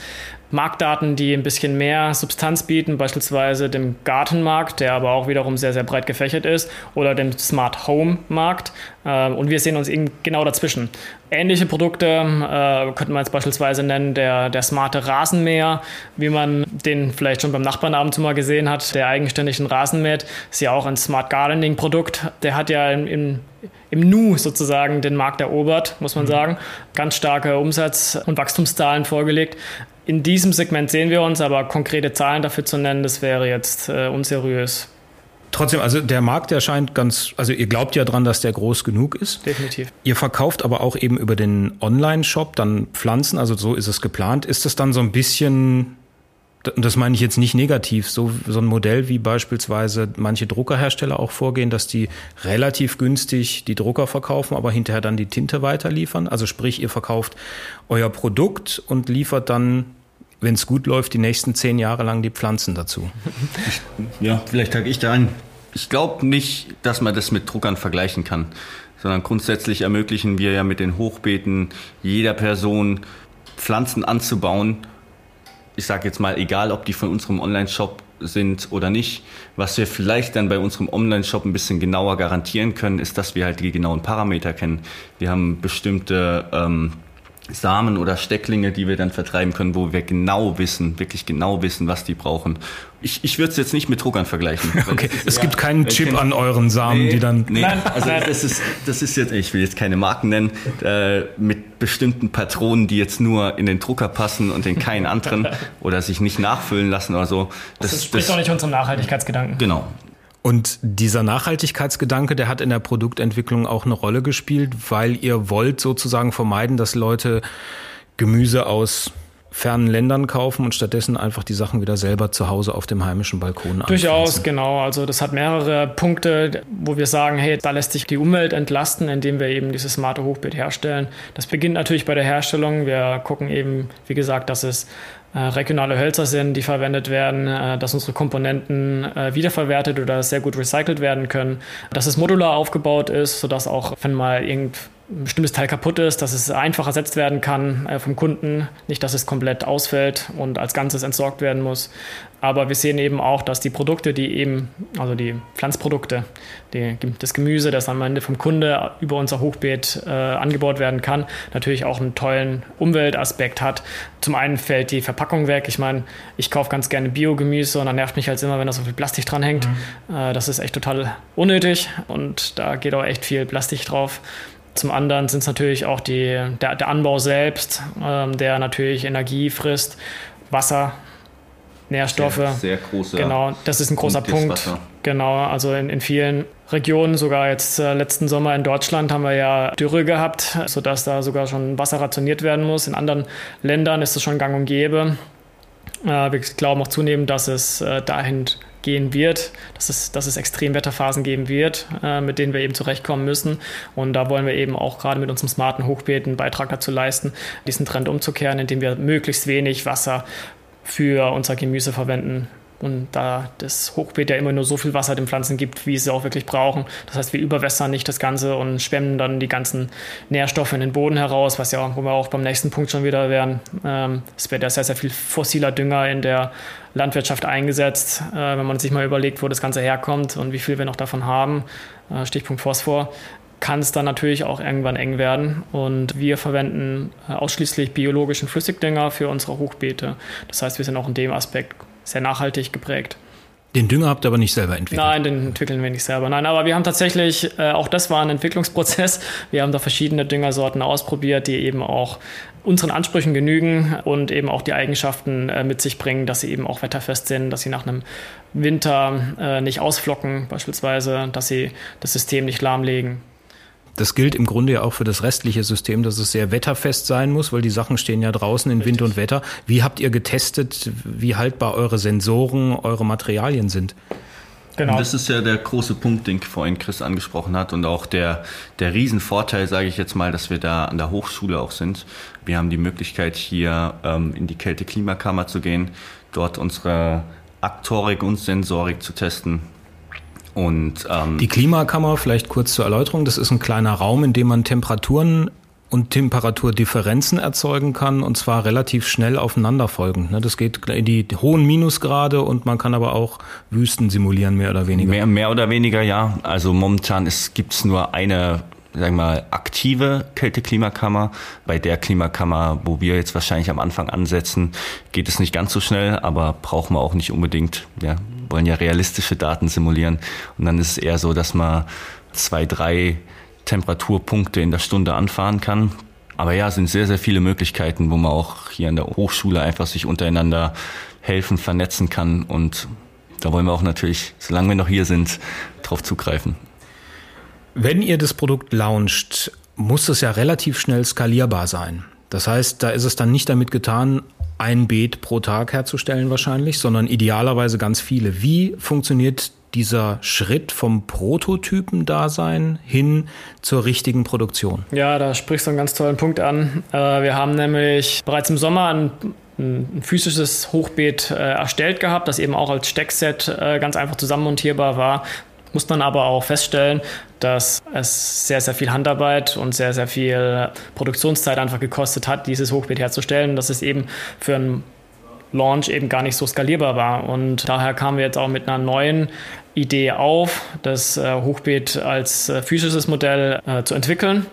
Marktdaten, die ein bisschen mehr Substanz bieten, beispielsweise dem Gartenmarkt, der aber auch wiederum sehr, sehr breit gefächert ist, oder dem Smart Home Markt. Ähm, und wir sehen uns eben genau dazwischen. Ähnliche Produkte äh, könnte man jetzt beispielsweise nennen, der, der smarte Rasenmäher, wie man den vielleicht schon beim Nachbarn zu mal gesehen hat, der eigenständig einen Rasen mäht, ist ja auch ein Smart Gardening Produkt. Der hat ja im, im, im Nu sozusagen den Markt erobert, muss man mhm. sagen. Ganz starke Umsatz- und Wachstumszahlen vorgelegt in diesem Segment sehen wir uns, aber konkrete Zahlen dafür zu nennen, das wäre jetzt äh, unseriös. Trotzdem, also der Markt erscheint ganz, also ihr glaubt ja dran, dass der groß genug ist. Definitiv. Ihr verkauft aber auch eben über den Online-Shop dann Pflanzen, also so ist es geplant. Ist das dann so ein bisschen und das meine ich jetzt nicht negativ, so, so ein Modell wie beispielsweise manche Druckerhersteller auch vorgehen, dass die relativ günstig die Drucker verkaufen, aber hinterher dann die Tinte weiterliefern. Also sprich, ihr verkauft euer Produkt und liefert dann, wenn es gut läuft, die nächsten zehn Jahre lang die Pflanzen dazu. ja, vielleicht hake ich da ein. Ich glaube nicht, dass man das mit Druckern vergleichen kann, sondern grundsätzlich ermöglichen wir ja mit den Hochbeeten jeder Person Pflanzen anzubauen ich sage jetzt mal, egal ob die von unserem Online-Shop sind oder nicht. Was wir vielleicht dann bei unserem Online-Shop ein bisschen genauer garantieren können, ist, dass wir halt die genauen Parameter kennen. Wir haben bestimmte ähm, Samen oder Stecklinge, die wir dann vertreiben können, wo wir genau wissen, wirklich genau wissen, was die brauchen. Ich, ich würde es jetzt nicht mit Druckern vergleichen. Okay, es ja, gibt keinen Chip an euren Samen, nee, die dann. Nee, also das ist, das ist jetzt, ich will jetzt keine Marken nennen, äh, mit bestimmten Patronen, die jetzt nur in den Drucker passen und in keinen anderen oder sich nicht nachfüllen lassen oder so. Das, das spricht doch nicht unserem Nachhaltigkeitsgedanken. Genau. Und dieser Nachhaltigkeitsgedanke, der hat in der Produktentwicklung auch eine Rolle gespielt, weil ihr wollt sozusagen vermeiden, dass Leute Gemüse aus fernen Ländern kaufen und stattdessen einfach die Sachen wieder selber zu Hause auf dem heimischen Balkon Durchaus, genau. Also das hat mehrere Punkte, wo wir sagen, hey, da lässt sich die Umwelt entlasten, indem wir eben dieses smarte Hochbeet herstellen. Das beginnt natürlich bei der Herstellung. Wir gucken eben, wie gesagt, dass es regionale Hölzer sind, die verwendet werden, äh, dass unsere Komponenten äh, wiederverwertet oder sehr gut recycelt werden können, dass es modular aufgebaut ist, sodass auch, wenn mal irgend ein bestimmtes Teil kaputt ist, dass es einfach ersetzt werden kann äh, vom Kunden, nicht, dass es komplett ausfällt und als Ganzes entsorgt werden muss. Aber wir sehen eben auch, dass die Produkte, die eben, also die Pflanzprodukte, die, das Gemüse, das am Ende vom Kunde über unser Hochbeet äh, angebaut werden kann, natürlich auch einen tollen Umweltaspekt hat. Zum einen fällt die Verpackung weg. Ich meine, ich kaufe ganz gerne Biogemüse und dann nervt mich halt immer, wenn da so viel Plastik dran hängt. Mhm. Äh, das ist echt total unnötig und da geht auch echt viel Plastik drauf. Zum anderen sind es natürlich auch die, der, der Anbau selbst, ähm, der natürlich Energie frisst, Wasser, Nährstoffe. Sehr, sehr großer. Genau, das ist ein großer Punkt. Wasser. Genau, also in, in vielen Regionen, sogar jetzt äh, letzten Sommer in Deutschland haben wir ja Dürre gehabt, sodass da sogar schon Wasser rationiert werden muss. In anderen Ländern ist es schon gang und gäbe. Äh, wir glauben auch zunehmend, dass es äh, dahin gehen wird, dass es, dass es Extremwetterphasen geben wird, äh, mit denen wir eben zurechtkommen müssen. Und da wollen wir eben auch gerade mit unserem smarten Hochbeet einen Beitrag dazu leisten, diesen Trend umzukehren, indem wir möglichst wenig Wasser für unser Gemüse verwenden Und da das Hochbeet ja immer nur so viel Wasser den Pflanzen gibt, wie sie auch wirklich brauchen. Das heißt, wir überwässern nicht das Ganze und schwemmen dann die ganzen Nährstoffe in den Boden heraus, was ja, wo wir auch beim nächsten Punkt schon wieder wären. Ähm, es wird ja sehr, sehr viel fossiler Dünger in der Landwirtschaft eingesetzt, äh, wenn man sich mal überlegt, wo das Ganze herkommt und wie viel wir noch davon haben. Äh, Stichpunkt Phosphor kann es dann natürlich auch irgendwann eng werden. Und wir verwenden äh, ausschließlich biologischen Flüssigdünger für unsere Hochbeete. Das heißt, wir sind auch in dem Aspekt sehr nachhaltig geprägt. Den Dünger habt ihr aber nicht selber entwickelt? Nein, den entwickeln wir nicht selber. Nein, aber wir haben tatsächlich, äh, auch das war ein Entwicklungsprozess. Wir haben da verschiedene Düngersorten ausprobiert, die eben auch unseren Ansprüchen genügen und eben auch die Eigenschaften äh, mit sich bringen, dass sie eben auch wetterfest sind, dass sie nach einem Winter äh, nicht ausflocken beispielsweise, dass sie das System nicht lahmlegen. Das gilt im Grunde ja auch für das restliche System, dass es sehr wetterfest sein muss, weil die Sachen stehen ja draußen in Wind und Wetter. Wie habt ihr getestet, wie haltbar eure Sensoren, eure Materialien sind? Genau. Und das ist ja der große Punkt, den vorhin Chris angesprochen hat und auch der, der Riesenvorteil, sage ich jetzt mal, dass wir da an der Hochschule auch sind. Wir haben die Möglichkeit, hier ähm, in die Kälte-Klimakammer zu gehen, dort unsere Aktorik und Sensorik zu testen und, ähm, die Klimakammer, vielleicht kurz zur Erläuterung, das ist ein kleiner Raum, in dem man Temperaturen und Temperaturdifferenzen erzeugen kann und zwar relativ schnell aufeinanderfolgend. Ne? Das geht in die hohen Minusgrade und man kann aber auch Wüsten simulieren, mehr oder weniger. Mehr, mehr oder weniger, ja. Also momentan gibt es nur eine sagen wir mal, aktive Kälteklimakammer. Bei der Klimakammer, wo wir jetzt wahrscheinlich am Anfang ansetzen, geht es nicht ganz so schnell, aber brauchen wir auch nicht unbedingt. Ja, wollen ja realistische Daten simulieren. Und dann ist es eher so, dass man zwei, drei Temperaturpunkte in der Stunde anfahren kann. Aber ja, es sind sehr, sehr viele Möglichkeiten, wo man auch hier an der Hochschule einfach sich untereinander helfen, vernetzen kann. Und da wollen wir auch natürlich, solange wir noch hier sind, drauf zugreifen. Wenn ihr das Produkt launcht, muss es ja relativ schnell skalierbar sein. Das heißt, da ist es dann nicht damit getan, ein Beet pro Tag herzustellen wahrscheinlich, sondern idealerweise ganz viele. Wie funktioniert dieser Schritt vom Prototypen-Dasein hin zur richtigen Produktion? Ja, da sprichst du einen ganz tollen Punkt an. Äh, wir haben nämlich bereits im Sommer ein ein physisches Hochbeet äh, erstellt gehabt, das eben auch als Steckset äh, ganz einfach zusammenmontierbar war, muss man aber auch feststellen, dass es sehr, sehr viel Handarbeit und sehr, sehr viel Produktionszeit einfach gekostet hat, dieses Hochbeet herzustellen, dass es eben für einen Launch eben gar nicht so skalierbar war. Und daher kamen wir jetzt auch mit einer neuen Idee auf, das äh, Hochbeet als äh, physisches Modell äh, zu entwickeln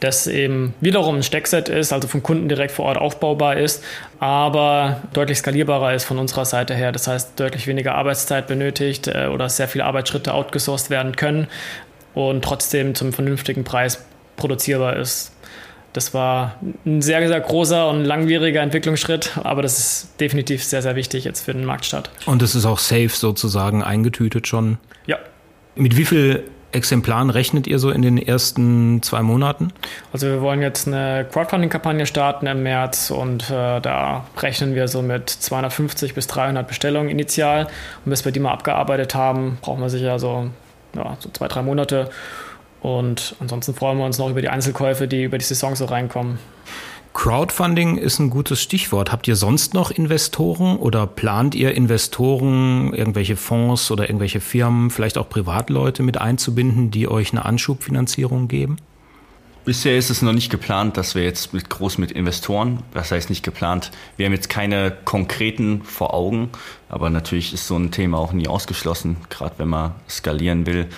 das eben wiederum ein Steckset ist, also vom Kunden direkt vor Ort aufbaubar ist, aber deutlich skalierbarer ist von unserer Seite her. Das heißt, deutlich weniger Arbeitszeit benötigt äh, oder sehr viele Arbeitsschritte outgesourced werden können und trotzdem zum vernünftigen Preis produzierbar ist. Das war ein sehr, sehr großer und langwieriger Entwicklungsschritt, aber das ist definitiv sehr, sehr wichtig jetzt für den Marktstart. Und es ist auch safe sozusagen eingetütet schon? Ja. Mit wie viel Exemplaren rechnet ihr so in den ersten zwei Monaten? Also wir wollen jetzt eine Crowdfunding-Kampagne starten im März und äh, da rechnen wir so mit 250 bis 300 Bestellungen initial. Und bis wir die mal abgearbeitet haben, brauchen wir sicher so, ja, so zwei, drei Monate. Und ansonsten freuen wir uns noch über die Einzelkäufe, die über die Saison so reinkommen. Crowdfunding ist ein gutes Stichwort. Habt ihr sonst noch Investoren oder plant ihr Investoren, irgendwelche Fonds oder irgendwelche Firmen, vielleicht auch Privatleute mit einzubinden, die euch eine Anschubfinanzierung geben? Bisher ist es noch nicht geplant, dass wir jetzt mit groß mit Investoren, das heißt nicht geplant, wir haben jetzt keine konkreten vor Augen, aber natürlich ist so ein Thema auch nie ausgeschlossen, gerade wenn man skalieren will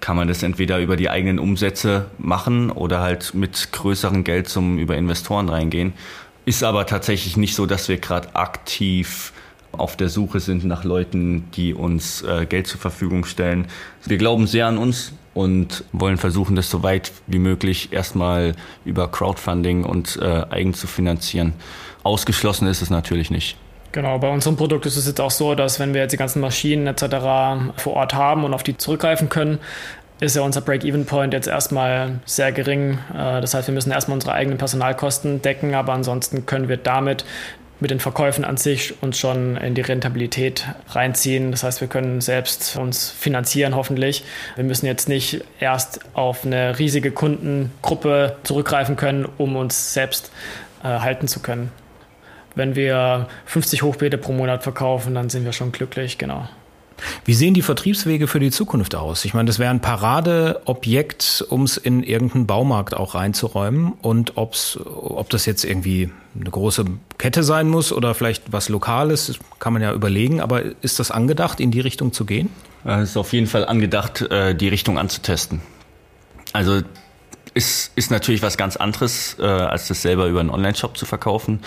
kann man das entweder über die eigenen Umsätze machen oder halt mit größeren Geld zum über Investoren reingehen. Ist aber tatsächlich nicht so, dass wir gerade aktiv auf der Suche sind nach Leuten, die uns äh, Geld zur Verfügung stellen. Wir glauben sehr an uns und wollen versuchen, das so weit wie möglich erstmal über Crowdfunding und äh, eigen zu finanzieren. Ausgeschlossen ist es natürlich nicht. Genau, bei unserem Produkt ist es jetzt auch so, dass wenn wir jetzt die ganzen Maschinen etc. vor Ort haben und auf die zurückgreifen können, ist ja unser Break-Even-Point jetzt erstmal sehr gering. Äh, das heißt, wir müssen erstmal unsere eigenen Personalkosten decken, aber ansonsten können wir damit mit den Verkäufen an sich uns schon in die Rentabilität reinziehen. Das heißt, wir können selbst uns finanzieren hoffentlich. Wir müssen jetzt nicht erst auf eine riesige Kundengruppe zurückgreifen können, um uns selbst äh, halten zu können. Wenn wir 50 Hochbeete pro Monat verkaufen, dann sind wir schon glücklich, genau. Wie sehen die Vertriebswege für die Zukunft aus? Ich meine, das wäre ein Paradeobjekt, um es in irgendeinen Baumarkt auch reinzuräumen. Und ob's, ob das jetzt irgendwie eine große Kette sein muss oder vielleicht was Lokales, kann man ja überlegen. Aber ist das angedacht, in die Richtung zu gehen? Es ist auf jeden Fall angedacht, äh, die Richtung anzutesten. Also ist, ist natürlich was ganz anderes, äh, als das selber über einen Online-Shop zu verkaufen.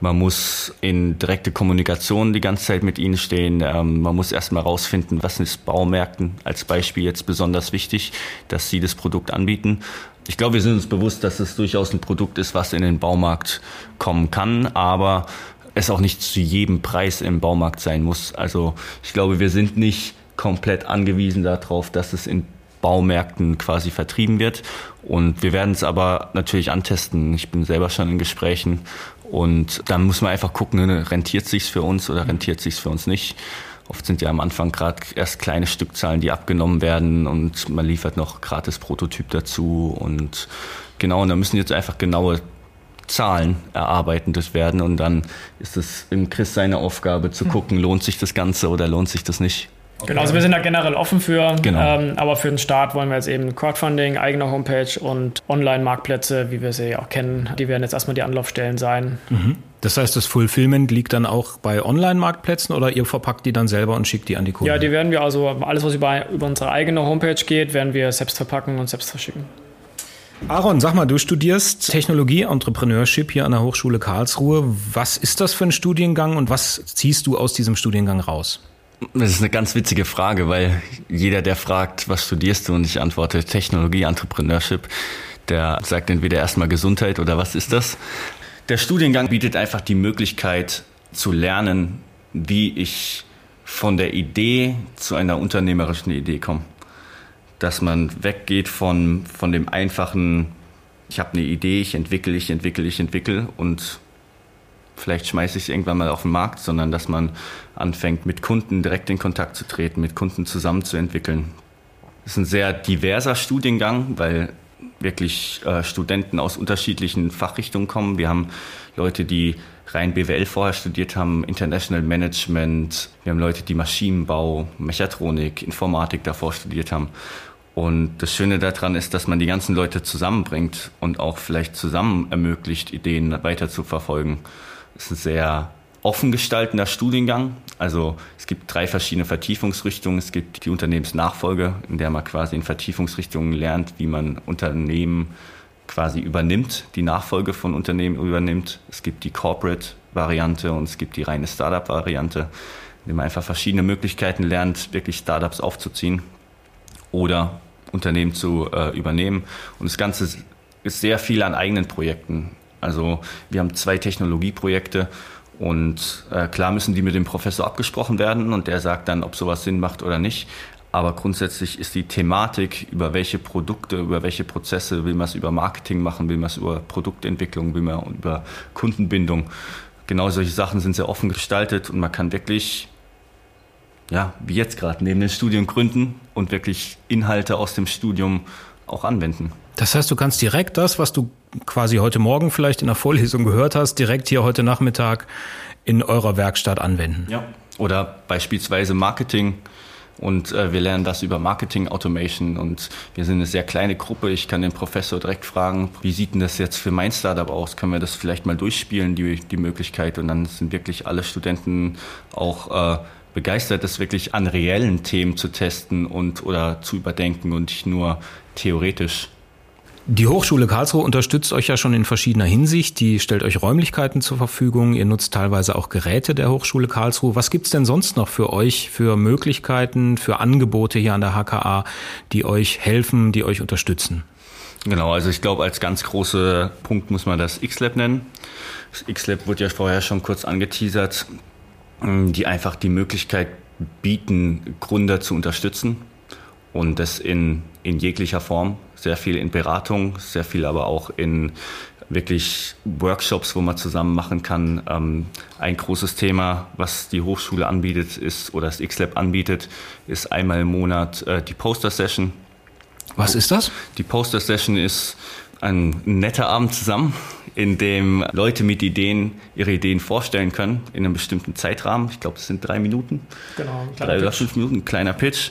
Man muss in direkte Kommunikation die ganze Zeit mit ihnen stehen. Ähm, man muss erstmal rausfinden, was ist Baumärkten als Beispiel jetzt besonders wichtig, dass sie das Produkt anbieten. Ich glaube, wir sind uns bewusst, dass es durchaus ein Produkt ist, was in den Baumarkt kommen kann, aber es auch nicht zu jedem Preis im Baumarkt sein muss. Also ich glaube, wir sind nicht komplett angewiesen darauf, dass es in Baumärkten quasi vertrieben wird. Und wir werden es aber natürlich antesten. Ich bin selber schon in Gesprächen und dann muss man einfach gucken, ne, rentiert sich's für uns oder rentiert sich's für uns nicht. Oft sind ja am Anfang gerade erst kleine Stückzahlen, die abgenommen werden und man liefert noch gratis Prototyp dazu und genau, und da müssen jetzt einfach genaue Zahlen erarbeitet werden und dann ist es im Chris seine Aufgabe zu hm. gucken, lohnt sich das Ganze oder lohnt sich das nicht. Genau, also wir sind da generell offen für, genau. ähm, aber für den Start wollen wir jetzt eben Crowdfunding, eigene Homepage und Online-Marktplätze, wie wir sie auch kennen, die werden jetzt erstmal die Anlaufstellen sein. Mhm. Das heißt, das Fulfillment liegt dann auch bei Online-Marktplätzen oder ihr verpackt die dann selber und schickt die an die Kunden? Ja, die werden wir also, alles was über, über unsere eigene Homepage geht, werden wir selbst verpacken und selbst verschicken. Aaron, sag mal, du studierst Technologie, Entrepreneurship hier an der Hochschule Karlsruhe. Was ist das für ein Studiengang und was ziehst du aus diesem Studiengang raus? Das ist eine ganz witzige Frage, weil jeder, der fragt, was studierst du und ich antworte Technologie, Entrepreneurship, der sagt entweder erstmal Gesundheit oder was ist das? Der Studiengang bietet einfach die Möglichkeit zu lernen, wie ich von der Idee zu einer unternehmerischen Idee komme. Dass man weggeht von, von dem einfachen, ich habe eine Idee, ich entwickle, ich entwickle, ich entwickle und vielleicht schmeiße ich es irgendwann mal auf den Markt, sondern dass man anfängt, mit Kunden direkt in Kontakt zu treten, mit Kunden zusammenzuentwickeln. Es ist ein sehr diverser Studiengang, weil wirklich äh, Studenten aus unterschiedlichen Fachrichtungen kommen. Wir haben Leute, die rein BWL vorher studiert haben, International Management. Wir haben Leute, die Maschinenbau, Mechatronik, Informatik davor studiert haben. Und das Schöne daran ist, dass man die ganzen Leute zusammenbringt und auch vielleicht zusammen ermöglicht, Ideen weiter zu verfolgen. Es ist ein sehr offen gestaltender Studiengang. Also es gibt drei verschiedene Vertiefungsrichtungen. Es gibt die Unternehmensnachfolge, in der man quasi in Vertiefungsrichtungen lernt, wie man Unternehmen quasi übernimmt, die Nachfolge von Unternehmen übernimmt. Es gibt die Corporate-Variante und es gibt die reine Startup-Variante, in der man einfach verschiedene Möglichkeiten lernt, wirklich Startups aufzuziehen oder Unternehmen zu äh, übernehmen. Und das Ganze ist sehr viel an eigenen Projekten. Also wir haben zwei Technologieprojekte und äh, klar müssen die mit dem Professor abgesprochen werden und der sagt dann, ob sowas Sinn macht oder nicht. Aber grundsätzlich ist die Thematik, über welche Produkte, über welche Prozesse, will man es über Marketing machen, will man es über Produktentwicklung, will man über Kundenbindung. Genau solche Sachen sind sehr offen gestaltet und man kann wirklich, ja, wie jetzt gerade, neben den Studien gründen und wirklich Inhalte aus dem Studium auch anwenden. Das heißt, du kannst direkt das, was du quasi heute Morgen vielleicht in der Vorlesung gehört hast, direkt hier heute Nachmittag in eurer Werkstatt anwenden. Ja. Oder beispielsweise Marketing. Und äh, wir lernen das über Marketing Automation und wir sind eine sehr kleine Gruppe. Ich kann den Professor direkt fragen, wie sieht denn das jetzt für mein Startup aus? Können wir das vielleicht mal durchspielen, die, die Möglichkeit? Und dann sind wirklich alle Studenten auch äh, begeistert, das wirklich an reellen Themen zu testen und oder zu überdenken und nicht nur theoretisch. Die Hochschule Karlsruhe unterstützt euch ja schon in verschiedener Hinsicht. Die stellt euch Räumlichkeiten zur Verfügung. Ihr nutzt teilweise auch Geräte der Hochschule Karlsruhe. Was gibt's denn sonst noch für euch, für Möglichkeiten, für Angebote hier an der HKA, die euch helfen, die euch unterstützen? Genau, also ich glaube, als ganz großer Punkt muss man das X-Lab nennen. Das X-Lab wurde ja vorher schon kurz angeteasert, die einfach die Möglichkeit bieten, Gründer zu unterstützen und das in, in jeglicher Form sehr viel in Beratung, sehr viel aber auch in wirklich Workshops, wo man zusammen machen kann. Ähm, ein großes Thema, was die Hochschule anbietet, ist oder das X-Lab anbietet, ist einmal im Monat äh, die Poster Session. Was ist das? Die Poster Session ist ein netter Abend zusammen. in dem Leute mit Ideen ihre Ideen vorstellen können in einem bestimmten Zeitrahmen. Ich glaube, das sind drei Minuten. Genau, drei oder fünf Minuten, ein kleiner Pitch.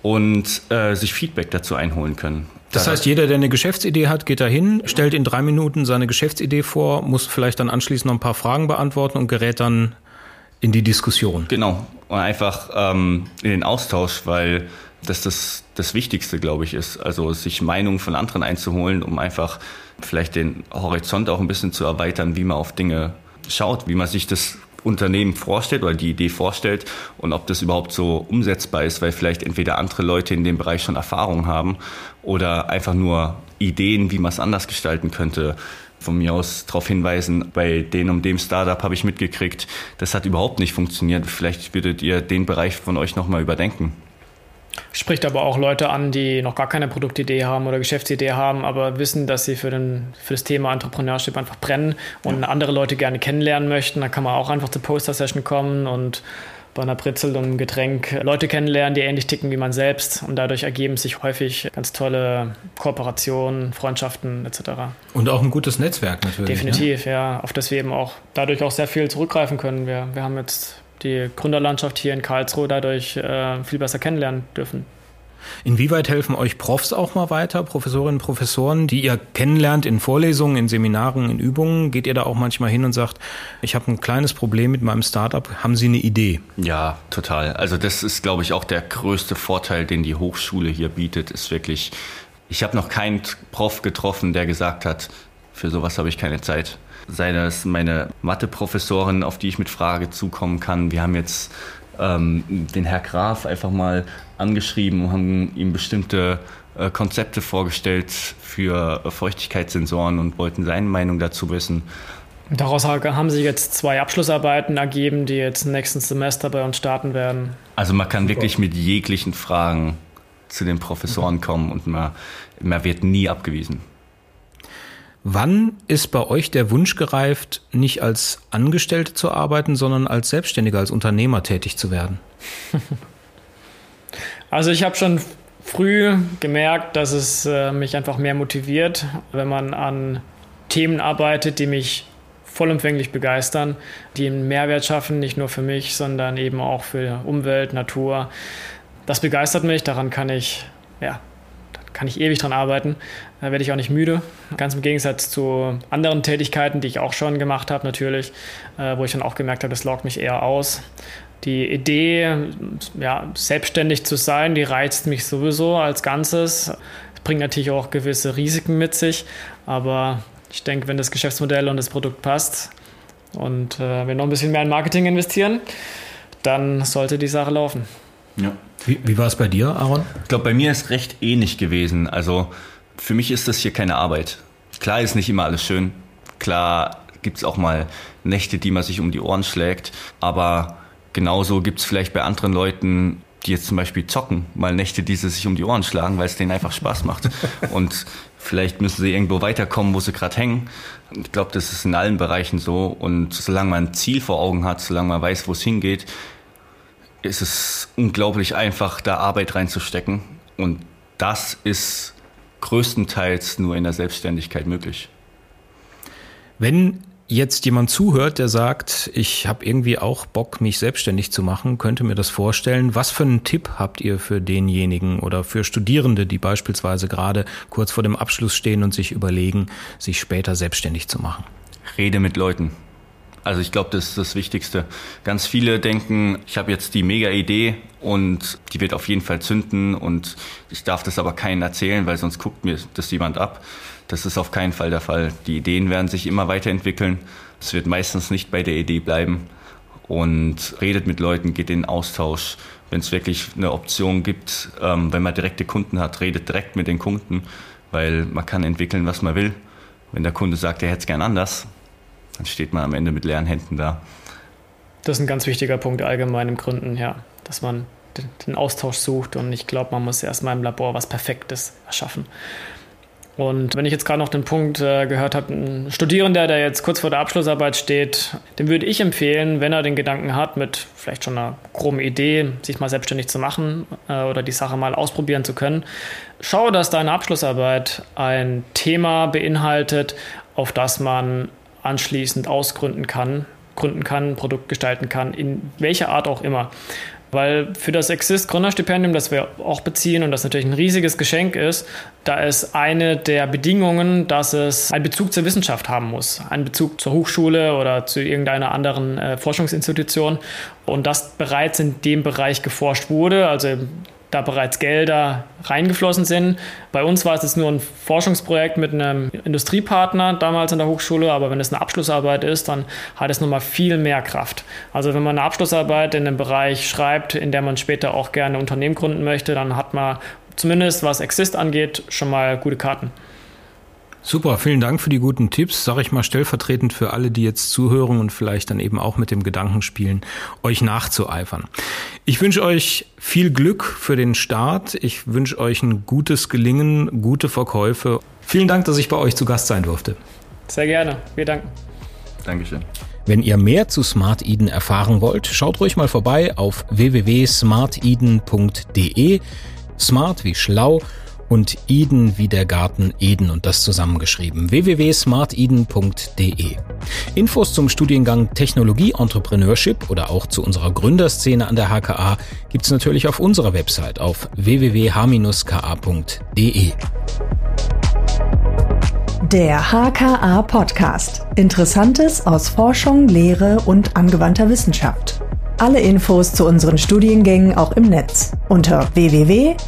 Und äh, sich Feedback dazu einholen können. Das heißt, jeder, der eine Geschäftsidee hat, geht dahin, stellt in drei Minuten seine Geschäftsidee vor, muss vielleicht dann anschließend noch ein paar Fragen beantworten und gerät dann in die Diskussion. Genau. Und einfach ähm, in den Austausch, weil das das, das Wichtigste, glaube ich, ist. Also sich Meinungen von anderen einzuholen, um einfach vielleicht den Horizont auch ein bisschen zu erweitern, wie man auf Dinge schaut, wie man sich das Unternehmen vorstellt oder die Idee vorstellt und ob das überhaupt so umsetzbar ist, weil vielleicht entweder andere Leute in dem Bereich schon Erfahrung haben oder einfach nur Ideen, wie man es anders gestalten könnte. Von mir aus darauf hinweisen, bei den um dem Startup habe ich mitgekriegt, das hat überhaupt nicht funktioniert. Vielleicht würdet ihr den Bereich von euch nochmal überdenken. Spricht aber auch Leute an, die noch gar keine Produktidee haben oder Geschäftsidee haben, aber wissen, dass sie für, den, für das Thema Entrepreneurship einfach brennen und ja. andere Leute gerne kennenlernen möchten. Da kann man auch einfach zur Poster-Session kommen und bei einer Brezel und einem Getränk Leute kennenlernen, die ähnlich ticken wie man selbst. Und dadurch ergeben sich häufig ganz tolle Kooperationen, Freundschaften etc. Und auch ein gutes Netzwerk natürlich. Ne? Definitiv, ne? ja, auf das wir eben auch dadurch auch sehr viel zurückgreifen können. Wir, wir haben jetzt die Gründerlandschaft hier in Karlsruhe dadurch äh, viel besser kennenlernen dürfen. Inwieweit helfen euch Profs auch mal weiter, Professorinnen und Professoren, die ihr kennenlernt in Vorlesungen, in Seminaren, in Übungen? Geht ihr da auch manchmal hin und sagt, ich habe ein kleines Problem mit meinem Startup, haben Sie eine Idee? Ja, total. Also das ist, glaube ich, auch der größte Vorteil, den die Hochschule hier bietet, ist wirklich, ich habe noch keinen Prof getroffen, der gesagt hat, für sowas habe ich keine Zeit sei das meine Mathe-Professorin, auf die ich mit Frage zukommen kann. Wir haben jetzt ähm, den Herr Graf einfach mal angeschrieben und haben ihm bestimmte äh, Konzepte vorgestellt für Feuchtigkeitssensoren und wollten seine Meinung dazu wissen. Daraus haben sich jetzt zwei Abschlussarbeiten ergeben, die jetzt nächsten Semester bei uns starten werden. Also man kann wirklich mit jeglichen Fragen zu den Professoren kommen und man, man wird nie abgewiesen. Wann ist bei euch der Wunsch gereift, nicht als Angestellte zu arbeiten, sondern als Selbstständiger, als Unternehmer tätig zu werden? Also ich habe schon früh gemerkt, dass es äh, mich einfach mehr motiviert, wenn man an Themen arbeitet, die mich vollumfänglich begeistern, die einen Mehrwert schaffen, nicht nur für mich, sondern eben auch für Umwelt, Natur. Das begeistert mich, daran kann ich ja, kann ich ewig dran arbeiten. Da werde ich auch nicht müde. Ganz im Gegensatz zu anderen Tätigkeiten, die ich auch schon gemacht habe, natürlich, äh, wo ich dann auch gemerkt habe, das lockt mich eher aus. Die Idee, ja, selbstständig zu sein, die reizt mich sowieso als Ganzes. Es bringt natürlich auch gewisse Risiken mit sich, aber ich denke, wenn das Geschäftsmodell und das Produkt passt und äh, wir noch ein bisschen mehr in Marketing investieren, dann sollte die Sache laufen. Ja. Wie, wie war es bei dir, Aaron? Ich glaube, bei mir ist recht ähnlich gewesen. Also für mich ist das hier keine Arbeit. Klar ist nicht immer alles schön. Klar gibt es auch mal Nächte, die man sich um die Ohren schlägt. Aber genauso gibt es vielleicht bei anderen Leuten, die jetzt zum Beispiel zocken, mal Nächte, die sie sich um die Ohren schlagen, weil es denen einfach Spaß macht. Und vielleicht müssen sie irgendwo weiterkommen, wo sie gerade hängen. Ich glaube, das ist in allen Bereichen so. Und solange man ein Ziel vor Augen hat, solange man weiß, wo es hingeht, ist es unglaublich einfach, da Arbeit reinzustecken. Und das ist größtenteils nur in der Selbstständigkeit möglich. Wenn jetzt jemand zuhört, der sagt, ich habe irgendwie auch Bock, mich selbstständig zu machen, könnte mir das vorstellen. Was für einen Tipp habt ihr für denjenigen oder für Studierende, die beispielsweise gerade kurz vor dem Abschluss stehen und sich überlegen, sich später selbstständig zu machen? Rede mit Leuten. Also ich glaube, das ist das Wichtigste. Ganz viele denken, ich habe jetzt die mega Idee und die wird auf jeden Fall zünden und ich darf das aber keinen erzählen, weil sonst guckt mir das jemand ab. Das ist auf keinen Fall der Fall. Die Ideen werden sich immer weiterentwickeln. Es wird meistens nicht bei der Idee bleiben und redet mit Leuten, geht in Austausch. Wenn es wirklich eine Option gibt, ähm, wenn man direkte Kunden hat, redet direkt mit den Kunden, weil man kann entwickeln, was man will. Wenn der Kunde sagt, er hätte es gern anders, dann steht man am Ende mit leeren Händen da. Das ist ein ganz wichtiger Punkt allgemein im Gründen, ja, dass man den Austausch sucht und ich glaube, man muss erstmal im Labor was Perfektes erschaffen. Und wenn ich jetzt gerade noch den Punkt äh, gehört habe, ein Studierender, der jetzt kurz vor der Abschlussarbeit steht, dem würde ich empfehlen, wenn er den Gedanken hat, mit vielleicht schon einer groben Idee, sich mal selbstständig zu machen äh, oder die Sache mal ausprobieren zu können, schau, dass deine Abschlussarbeit ein Thema beinhaltet, auf das man anschließend ausgründen kann, gründen kann, Produkt gestalten kann, in welcher Art auch immer. Weil für das Exist Gründerstipendium, das wir auch beziehen und das natürlich ein riesiges Geschenk ist, da ist eine der Bedingungen, dass es einen Bezug zur Wissenschaft haben muss. Einen Bezug zur Hochschule oder zu irgendeiner anderen äh, Forschungsinstitution. Und das bereits in dem Bereich geforscht wurde, also da bereits Gelder reingeflossen sind. Bei uns war es jetzt nur ein Forschungsprojekt mit einem Industriepartner damals in der Hochschule, aber wenn es eine Abschlussarbeit ist, dann hat es nochmal viel mehr Kraft. Also wenn man eine Abschlussarbeit in einem Bereich schreibt, in der man später auch gerne Unternehmen gründen möchte, dann hat man zumindest was Exist angeht schon mal gute Karten. Super, vielen Dank für die guten Tipps, sage ich mal stellvertretend für alle, die jetzt zuhören und vielleicht dann eben auch mit dem Gedanken spielen, euch nachzueifern. Ich wünsche euch viel Glück für den Start. Ich wünsche euch ein gutes Gelingen, gute Verkäufe. Vielen Dank, dass ich bei euch zu Gast sein durfte. Sehr gerne. Wir danken. Dankeschön. Wenn ihr mehr zu Smart Eden erfahren wollt, schaut ruhig mal vorbei auf www.smarteden.de. Smart wie schlau und Eden wie der Garten Eden und das zusammengeschrieben. www.smarteden.de. Infos zum Studiengang Technologie Entrepreneurship oder auch zu unserer Gründerszene an der HKA gibt's natürlich auf unserer Website auf www.h-ka.de. Der HKA Podcast. Interessantes aus Forschung, Lehre und angewandter Wissenschaft. Alle Infos zu unseren Studiengängen auch im Netz unter www.h-ka.de.